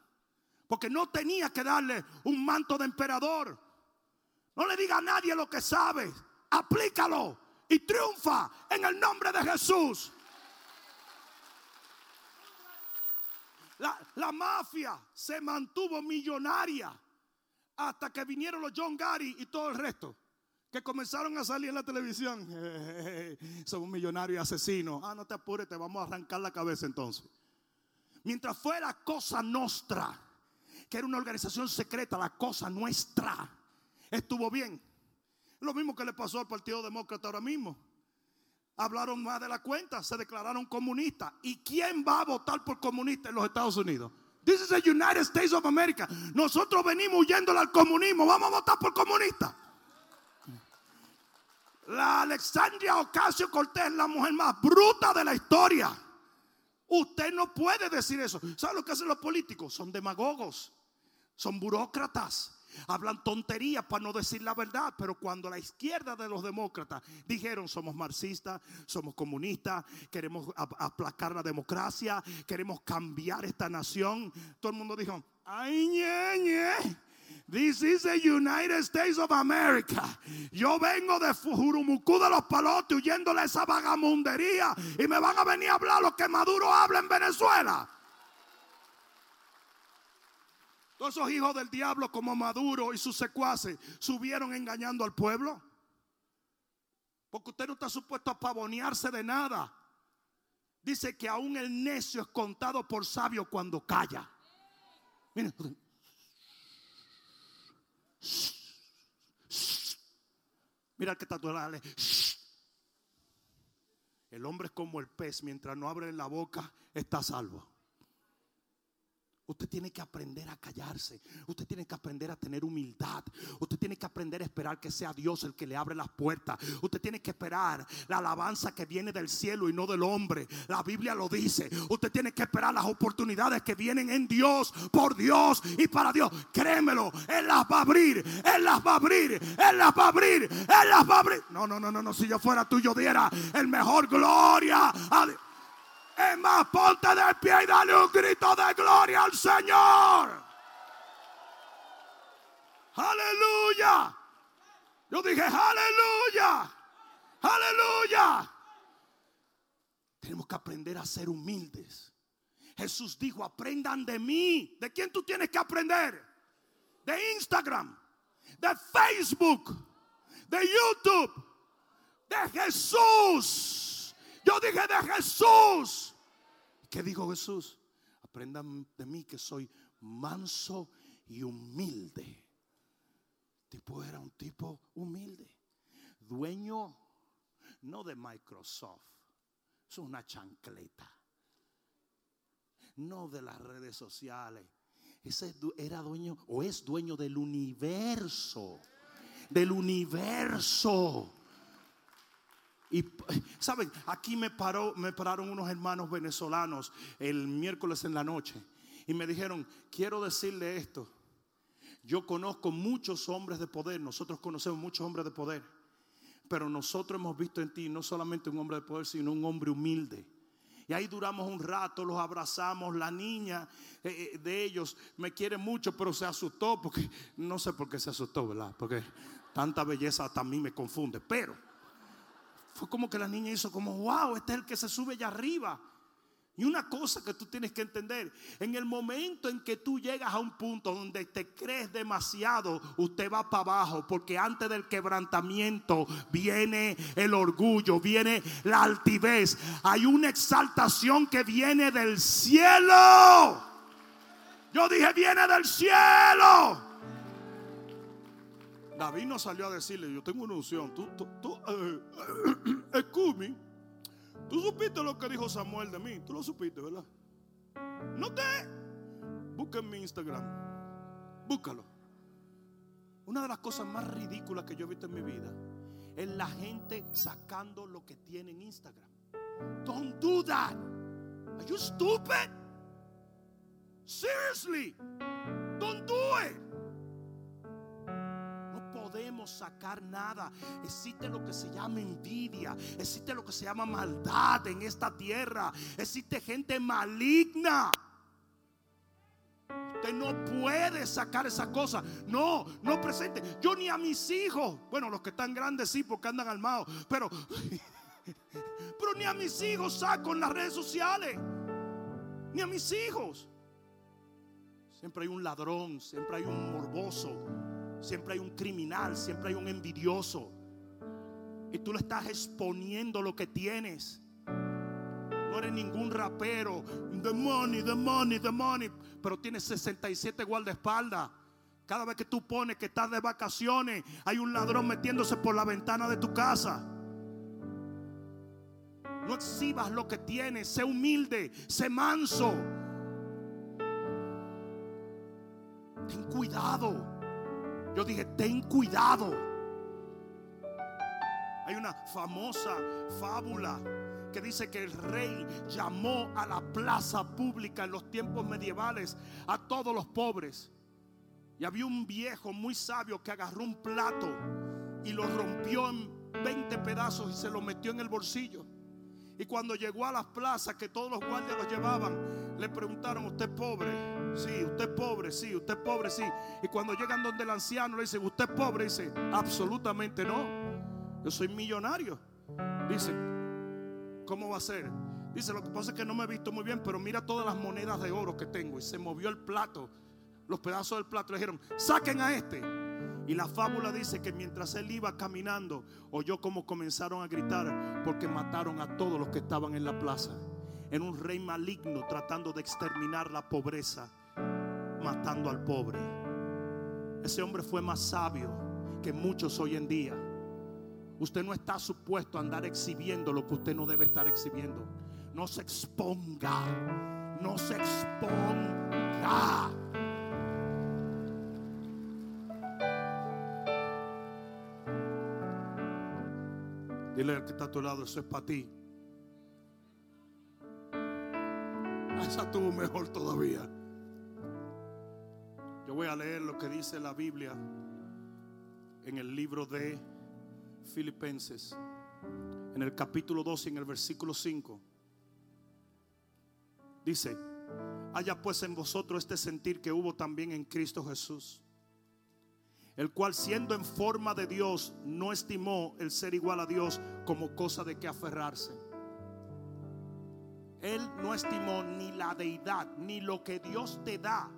Porque no tenía que darle un manto de emperador. No le diga a nadie lo que sabe. Aplícalo y triunfa en el nombre de Jesús. La, la, mafia se mantuvo millonaria hasta que vinieron los John Gary y todo el resto que comenzaron a salir en la televisión. somos millonarios y asesinos. Ah, no te apures, te vamos a arrancar la cabeza entonces. Mientras fue la Cosa Nostra, que era una organización secreta, la Cosa Nuestra, estuvo bien. Lo mismo que le pasó al Partido Demócrata ahora mismo. Hablaron más de la cuenta, se declararon comunistas. ¿Y quién va a votar por comunista en los Estados Unidos? This is the United States of America. Nosotros venimos huyéndole al comunismo. Vamos a votar por comunistas. La Alexandria Ocasio Cortés es la mujer más bruta de la historia. Usted no puede decir eso. ¿Sabe lo que hacen los políticos? Son demagogos, son burócratas. Hablan tonterías para no decir la verdad, pero cuando la izquierda de los demócratas dijeron somos marxistas, somos comunistas, queremos aplacar la democracia, queremos cambiar esta nación, todo el mundo dijo, ay, ñe, ñe. This is the United States of America. Yo vengo de Jurumucú de los Palotes huyéndole a esa vagamundería y me van a venir a hablar lo que Maduro habla en Venezuela. Todos esos hijos del diablo como Maduro y sus secuaces subieron engañando al pueblo. Porque usted no está supuesto a pavonearse de nada. Dice que aún el necio es contado por sabio cuando calla. Miren, Mira que dale. El hombre es como el pez, mientras no abre la boca, está salvo. Usted tiene que aprender a callarse. Usted tiene que aprender a tener humildad. Usted tiene que aprender a esperar que sea Dios el que le abre las puertas. Usted tiene que esperar la alabanza que viene del cielo y no del hombre. La Biblia lo dice. Usted tiene que esperar las oportunidades que vienen en Dios, por Dios y para Dios. Créemelo, Él las va a abrir. Él las va a abrir. Él las va a abrir. Él las va a abrir. No, no, no, no, no. Si yo fuera tú, yo diera el mejor gloria a Dios. Es más, ponte de pie y dale un grito de gloria al Señor. Aleluya. Yo dije, aleluya. Aleluya. Tenemos que aprender a ser humildes. Jesús dijo, aprendan de mí. ¿De quién tú tienes que aprender? De Instagram, de Facebook, de YouTube, de Jesús. Yo dije de Jesús. ¿Qué dijo Jesús? Aprendan de mí que soy manso y humilde. tipo era un tipo humilde. Dueño no de Microsoft. Es una chancleta. No de las redes sociales. Ese era dueño o es dueño del universo. Del universo. Y saben, aquí me paró, me pararon unos hermanos venezolanos el miércoles en la noche y me dijeron, "Quiero decirle esto. Yo conozco muchos hombres de poder, nosotros conocemos muchos hombres de poder, pero nosotros hemos visto en ti no solamente un hombre de poder, sino un hombre humilde." Y ahí duramos un rato, los abrazamos. La niña eh, eh, de ellos me quiere mucho, pero se asustó porque no sé por qué se asustó, ¿verdad? Porque tanta belleza hasta a mí me confunde. Pero fue como que la niña hizo como, wow, este es el que se sube allá arriba. Y una cosa que tú tienes que entender, en el momento en que tú llegas a un punto donde te crees demasiado, usted va para abajo, porque antes del quebrantamiento viene el orgullo, viene la altivez, hay una exaltación que viene del cielo. Yo dije, viene del cielo. David no salió a decirle, yo tengo una unción. Tú, tú, tú eh, Escumi, tú supiste lo que dijo Samuel de mí. Tú lo supiste, ¿verdad? No te. Busca mi Instagram. Búscalo. Una de las cosas más ridículas que yo he visto en mi vida es la gente sacando lo que tiene en Instagram. Don't do that. Are you stupid? Seriously. Don't do it sacar nada. Existe lo que se llama envidia, existe lo que se llama maldad en esta tierra, existe gente maligna. Usted no puede sacar esa cosa. No, no presente. Yo ni a mis hijos. Bueno, los que están grandes sí, porque andan armados. Pero, pero ni a mis hijos saco en las redes sociales. Ni a mis hijos. Siempre hay un ladrón, siempre hay un morboso, Siempre hay un criminal, siempre hay un envidioso. Y tú le estás exponiendo lo que tienes. No eres ningún rapero. The money, the money, the money. Pero tienes 67 guardaespaldas. Cada vez que tú pones que estás de vacaciones, hay un ladrón metiéndose por la ventana de tu casa. No exhibas lo que tienes. Sé humilde, sé manso. Ten cuidado. Yo dije, ten cuidado. Hay una famosa fábula que dice que el rey llamó a la plaza pública en los tiempos medievales a todos los pobres. Y había un viejo muy sabio que agarró un plato y lo rompió en 20 pedazos y se lo metió en el bolsillo. Y cuando llegó a las plazas que todos los guardias los llevaban, le preguntaron, ¿usted es pobre? Sí, usted es pobre, sí, usted es pobre, sí. Y cuando llegan donde el anciano le dicen, ¿usted es pobre? Dice, absolutamente no. Yo soy millonario. Dice, ¿cómo va a ser? Dice, lo que pasa es que no me he visto muy bien, pero mira todas las monedas de oro que tengo. Y se movió el plato, los pedazos del plato. Le dijeron, saquen a este. Y la fábula dice que mientras él iba caminando, oyó como comenzaron a gritar porque mataron a todos los que estaban en la plaza. En un rey maligno tratando de exterminar la pobreza, matando al pobre. Ese hombre fue más sabio que muchos hoy en día. Usted no está supuesto a andar exhibiendo lo que usted no debe estar exhibiendo. No se exponga no se exponga. Dile que está a tu lado, eso es para ti. Esa tuvo mejor todavía. Yo voy a leer lo que dice la Biblia en el libro de Filipenses, en el capítulo 12, en el versículo 5. Dice, haya pues en vosotros este sentir que hubo también en Cristo Jesús, el cual siendo en forma de Dios no estimó el ser igual a Dios como cosa de que aferrarse. Él no estimó ni la deidad, ni lo que Dios te da,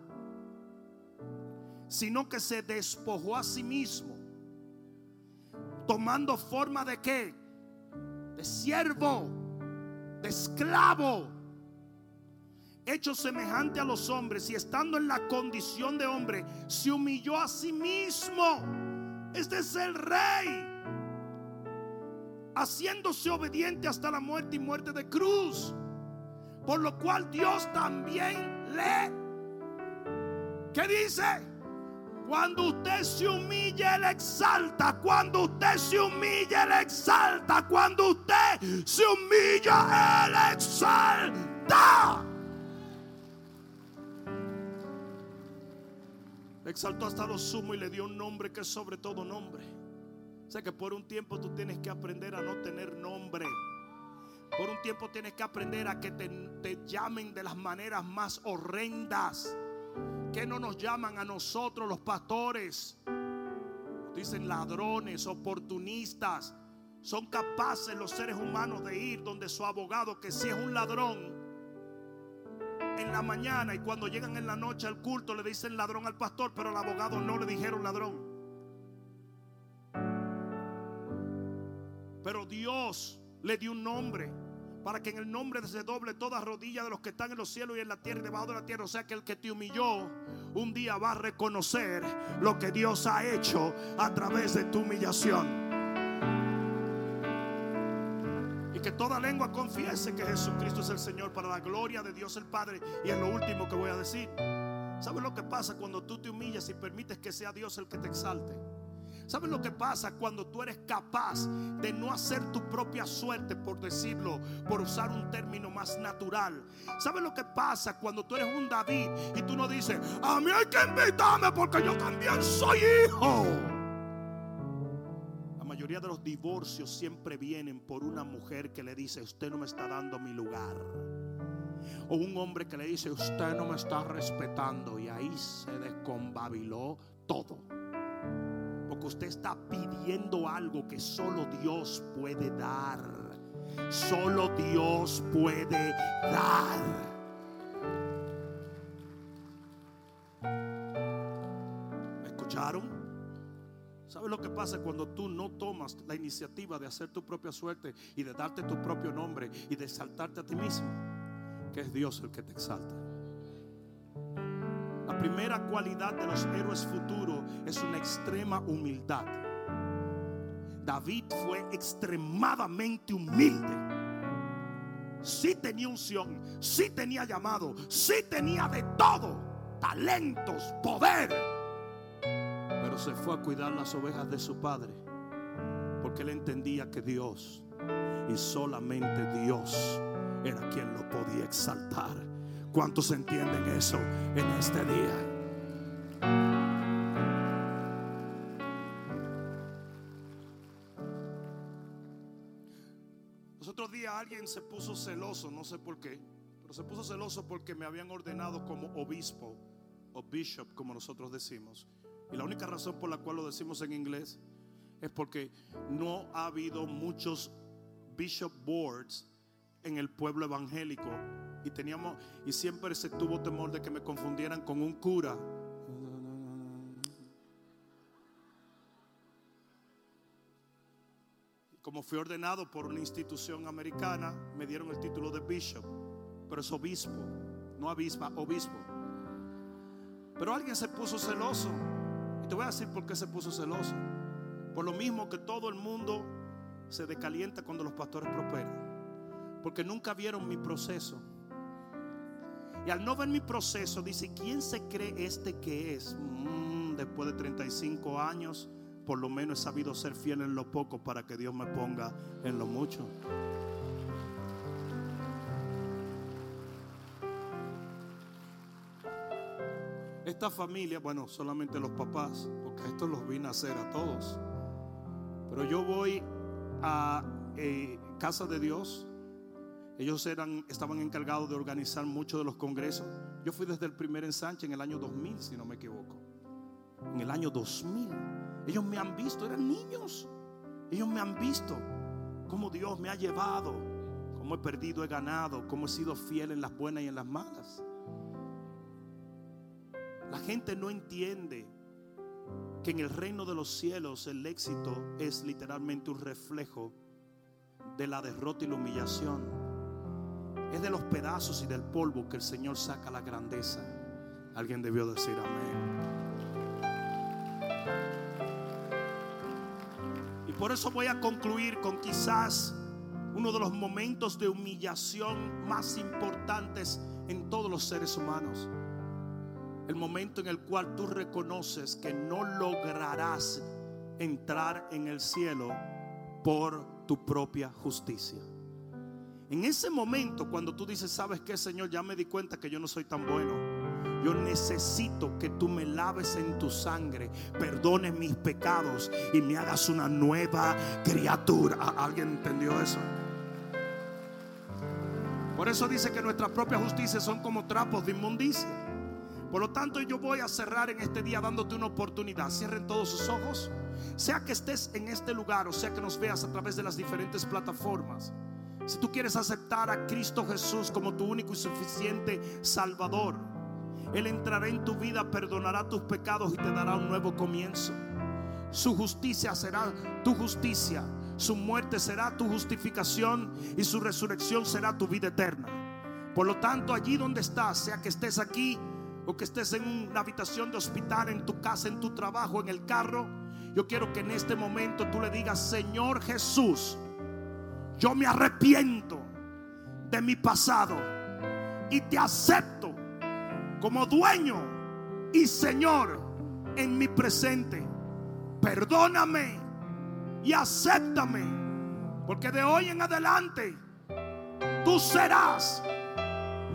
sino que se despojó a sí mismo, tomando forma de qué? De siervo, de esclavo hecho semejante a los hombres y estando en la condición de hombre, se humilló a sí mismo. Este es el rey. Haciéndose obediente hasta la muerte y muerte de cruz. Por lo cual Dios también le... ¿Qué dice? Cuando usted se humilla, Él exalta. Cuando usted se humilla, Él exalta. Cuando usted se humilla, Él exalta. Exaltó hasta lo sumo y le dio un nombre que es sobre todo nombre. O sea que por un tiempo tú tienes que aprender a no tener nombre. Por un tiempo tienes que aprender a que te, te llamen de las maneras más horrendas. Que no nos llaman a nosotros los pastores. Dicen ladrones, oportunistas. Son capaces los seres humanos de ir donde su abogado, que si es un ladrón, en la mañana y cuando llegan en la noche al culto le dicen ladrón al pastor, pero al abogado no le dijeron ladrón. Pero Dios le dio un nombre para que en el nombre se doble toda rodilla de los que están en los cielos y en la tierra y debajo de la tierra. O sea que el que te humilló un día va a reconocer lo que Dios ha hecho a través de tu humillación. Que toda lengua confiese que Jesucristo es el Señor para la gloria de Dios el Padre. Y es lo último que voy a decir. ¿Sabes lo que pasa cuando tú te humillas y permites que sea Dios el que te exalte? ¿Sabes lo que pasa cuando tú eres capaz de no hacer tu propia suerte, por decirlo, por usar un término más natural? ¿Sabes lo que pasa cuando tú eres un David y tú no dices, a mí hay que invitarme porque yo también soy hijo? De los divorcios siempre vienen por una mujer que le dice, usted no me está dando mi lugar. O un hombre que le dice, usted no me está respetando. Y ahí se desconbabiló todo. Porque usted está pidiendo algo que solo Dios puede dar. Solo Dios puede dar. ¿Me escucharon? ¿Sabes lo que pasa cuando tú no tomas la iniciativa de hacer tu propia suerte y de darte tu propio nombre y de exaltarte a ti mismo? Que es Dios el que te exalta. La primera cualidad de los héroes futuros es una extrema humildad. David fue extremadamente humilde. Sí tenía unción, sí tenía llamado, sí tenía de todo, talentos, poder se fue a cuidar las ovejas de su padre. Porque él entendía que Dios y solamente Dios era quien lo podía exaltar. ¿Cuántos entienden eso en este día? Alguien se puso celoso, no sé por qué, pero se puso celoso porque me habían ordenado como obispo o bishop, como nosotros decimos. Y la única razón por la cual lo decimos en inglés es porque no ha habido muchos bishop boards en el pueblo evangélico y teníamos y siempre se tuvo temor de que me confundieran con un cura. Como fui ordenado por una institución americana, me dieron el título de bishop, pero es obispo, no avispa, obispo. Pero alguien se puso celoso te voy a decir por qué se puso celoso. Por lo mismo que todo el mundo se decalienta cuando los pastores prosperan. Porque nunca vieron mi proceso. Y al no ver mi proceso, dice, ¿quién se cree este que es? Mm, después de 35 años, por lo menos he sabido ser fiel en lo poco para que Dios me ponga en lo mucho. Esta familia, bueno, solamente los papás, porque esto los vine a hacer a todos. Pero yo voy a eh, Casa de Dios. Ellos eran, estaban encargados de organizar muchos de los congresos. Yo fui desde el primer ensanche en el año 2000, si no me equivoco. En el año 2000. Ellos me han visto, eran niños. Ellos me han visto cómo Dios me ha llevado, cómo he perdido, he ganado, cómo he sido fiel en las buenas y en las malas. La gente no entiende que en el reino de los cielos el éxito es literalmente un reflejo de la derrota y la humillación. Es de los pedazos y del polvo que el Señor saca la grandeza. Alguien debió decir amén. Y por eso voy a concluir con quizás uno de los momentos de humillación más importantes en todos los seres humanos. El momento en el cual tú reconoces que no lograrás entrar en el cielo por tu propia justicia. En ese momento, cuando tú dices, ¿sabes qué, Señor? Ya me di cuenta que yo no soy tan bueno. Yo necesito que tú me laves en tu sangre, perdones mis pecados y me hagas una nueva criatura. ¿Alguien entendió eso? Por eso dice que nuestras propias justicias son como trapos de inmundicia. Por lo tanto, yo voy a cerrar en este día dándote una oportunidad. Cierren todos sus ojos. Sea que estés en este lugar o sea que nos veas a través de las diferentes plataformas. Si tú quieres aceptar a Cristo Jesús como tu único y suficiente Salvador, Él entrará en tu vida, perdonará tus pecados y te dará un nuevo comienzo. Su justicia será tu justicia. Su muerte será tu justificación y su resurrección será tu vida eterna. Por lo tanto, allí donde estás, sea que estés aquí o que estés en una habitación de hospital, en tu casa, en tu trabajo, en el carro, yo quiero que en este momento tú le digas, Señor Jesús, yo me arrepiento de mi pasado y te acepto como dueño y Señor en mi presente. Perdóname y acéptame, porque de hoy en adelante tú serás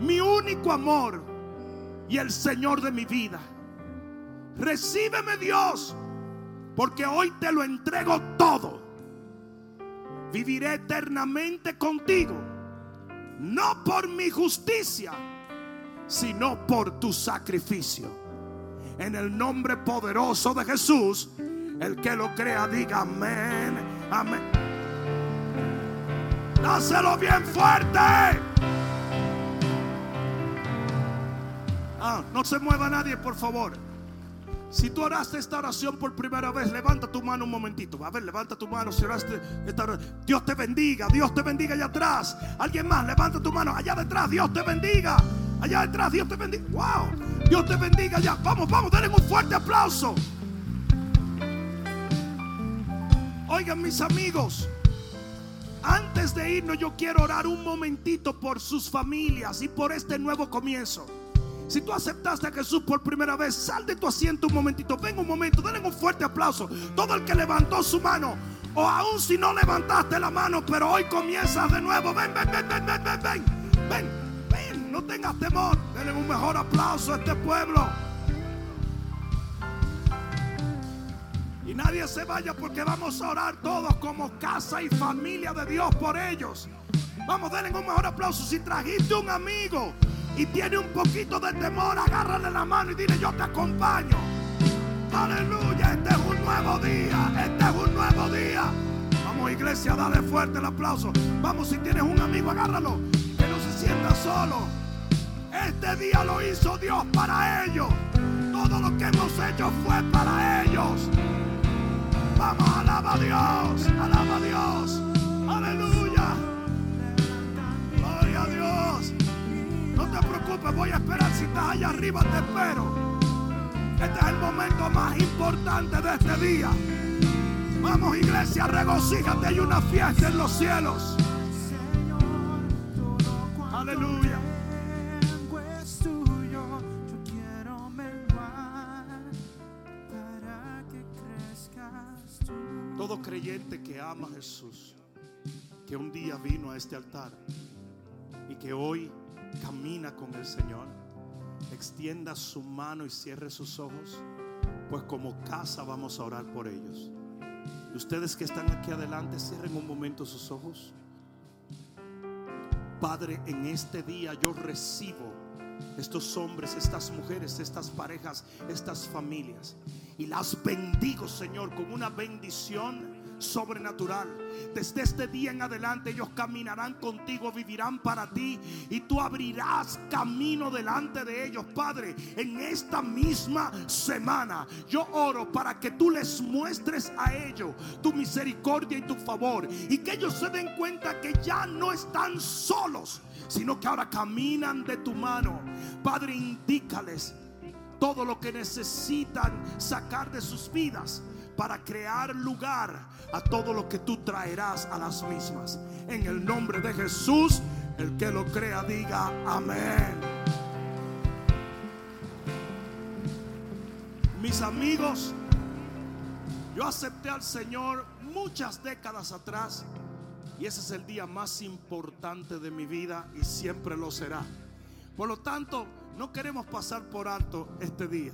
mi único amor y el Señor de mi vida. Recíbeme Dios, porque hoy te lo entrego todo. Viviré eternamente contigo, no por mi justicia, sino por tu sacrificio. En el nombre poderoso de Jesús, el que lo crea diga amén, amén. Dáselo bien fuerte. Ah, no se mueva nadie, por favor. Si tú oraste esta oración por primera vez, levanta tu mano un momentito. A ver, levanta tu mano si oraste esta oración. Dios te bendiga, Dios te bendiga allá atrás. Alguien más, levanta tu mano allá detrás. Dios te bendiga. Allá detrás, Dios te bendiga. Wow, Dios te bendiga allá. Vamos, vamos, denle un fuerte aplauso. Oigan, mis amigos, antes de irnos, yo quiero orar un momentito por sus familias y por este nuevo comienzo. Si tú aceptaste a Jesús por primera vez, sal de tu asiento un momentito. Ven un momento, denle un fuerte aplauso. Todo el que levantó su mano, o aún si no levantaste la mano, pero hoy comienzas de nuevo. Ven, ven, ven, ven, ven, ven, ven. Ven, ven, no tengas temor. Denle un mejor aplauso a este pueblo. Y nadie se vaya porque vamos a orar todos como casa y familia de Dios por ellos. Vamos, denle un mejor aplauso. Si trajiste un amigo y tiene un poquito de temor, agárrale la mano y dile yo te acompaño. Aleluya, este es un nuevo día, este es un nuevo día. Vamos iglesia, dale fuerte el aplauso. Vamos, si tienes un amigo, agárralo, que no se sienta solo. Este día lo hizo Dios para ellos. Todo lo que hemos hecho fue para ellos. Vamos, alaba a Dios, alaba a Dios. Aleluya. Gloria a Dios te preocupes, voy a esperar. Si estás allá arriba, te espero. Este es el momento más importante de este día. Vamos iglesia, regocíjate, hay una fiesta en los cielos. Aleluya. Todo creyente que ama a Jesús, que un día vino a este altar y que hoy camina con el Señor, extienda su mano y cierre sus ojos, pues como casa vamos a orar por ellos. Ustedes que están aquí adelante, cierren un momento sus ojos. Padre, en este día yo recibo estos hombres, estas mujeres, estas parejas, estas familias. Y las bendigo, Señor, con una bendición sobrenatural. Desde este día en adelante ellos caminarán contigo, vivirán para ti y tú abrirás camino delante de ellos, Padre, en esta misma semana. Yo oro para que tú les muestres a ellos tu misericordia y tu favor y que ellos se den cuenta que ya no están solos, sino que ahora caminan de tu mano. Padre, indícales todo lo que necesitan sacar de sus vidas para crear lugar a todo lo que tú traerás a las mismas. En el nombre de Jesús, el que lo crea diga amén. Mis amigos, yo acepté al Señor muchas décadas atrás y ese es el día más importante de mi vida y siempre lo será. Por lo tanto, no queremos pasar por alto este día.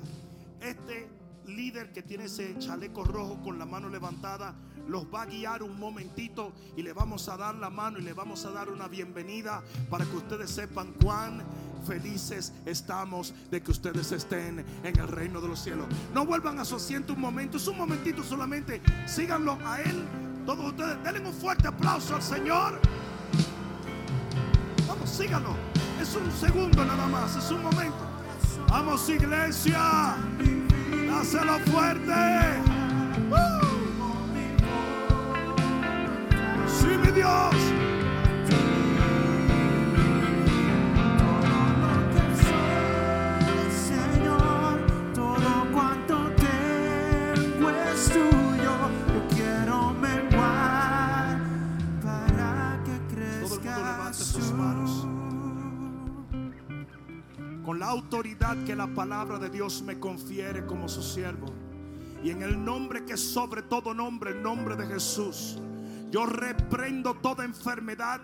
Este líder que tiene ese chaleco rojo con la mano levantada los va a guiar un momentito y le vamos a dar la mano y le vamos a dar una bienvenida para que ustedes sepan cuán felices estamos de que ustedes estén en el reino de los cielos. No vuelvan a su asiento un momento, es un momentito solamente. Síganlo a él. Todos ustedes, denle un fuerte aplauso al Señor. Vamos, síganlo. Es un segundo nada más, es un momento. Vamos, iglesia. Dáselo fuerte. Sí, mi Dios. Autoridad que la palabra de Dios me confiere como su siervo. Y en el nombre que sobre todo nombre, el nombre de Jesús. Yo reprendo toda enfermedad,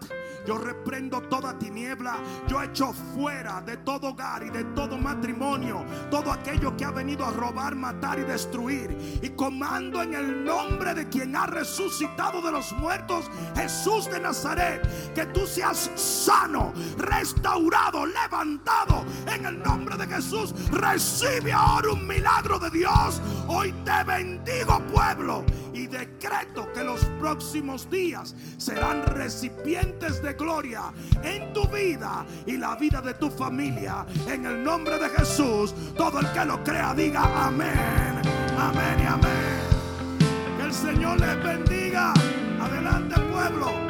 yo reprendo toda tiniebla, yo echo fuera de todo hogar y de todo matrimonio todo aquello que ha venido a robar, matar y destruir. Y comando en el nombre de quien ha resucitado de los muertos, Jesús de Nazaret, que tú seas sano, restaurado, levantado en el nombre de Jesús. Recibe ahora un milagro de Dios. Hoy te bendigo pueblo y decreto que los próximos días serán recipientes de gloria en tu vida y la vida de tu familia. En el nombre de Jesús, todo el que lo crea diga amén, amén y amén. Que el Señor les bendiga. Adelante pueblo.